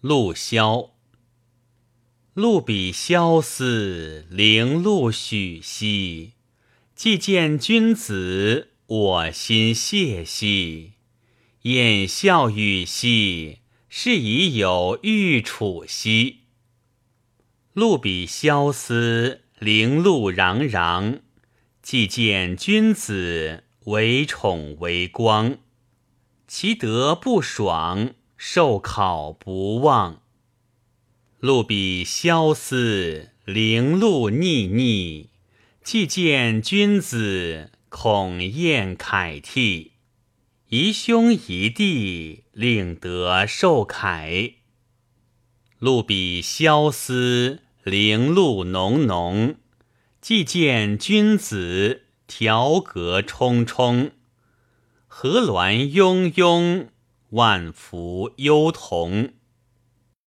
陆萧。陆比萧思零露许兮，既见君子，我心谢兮。掩笑语兮，是已有欲处兮。陆比萧思零露攘攘，既见君子，为宠为光。其德不爽，受考不忘。路比萧思零露腻腻，既见君子，恐厌楷替。宜兄宜弟，令得受凯。路比萧思零露浓浓，既见君子，条阁冲冲。河峦雍雍，万福忧同。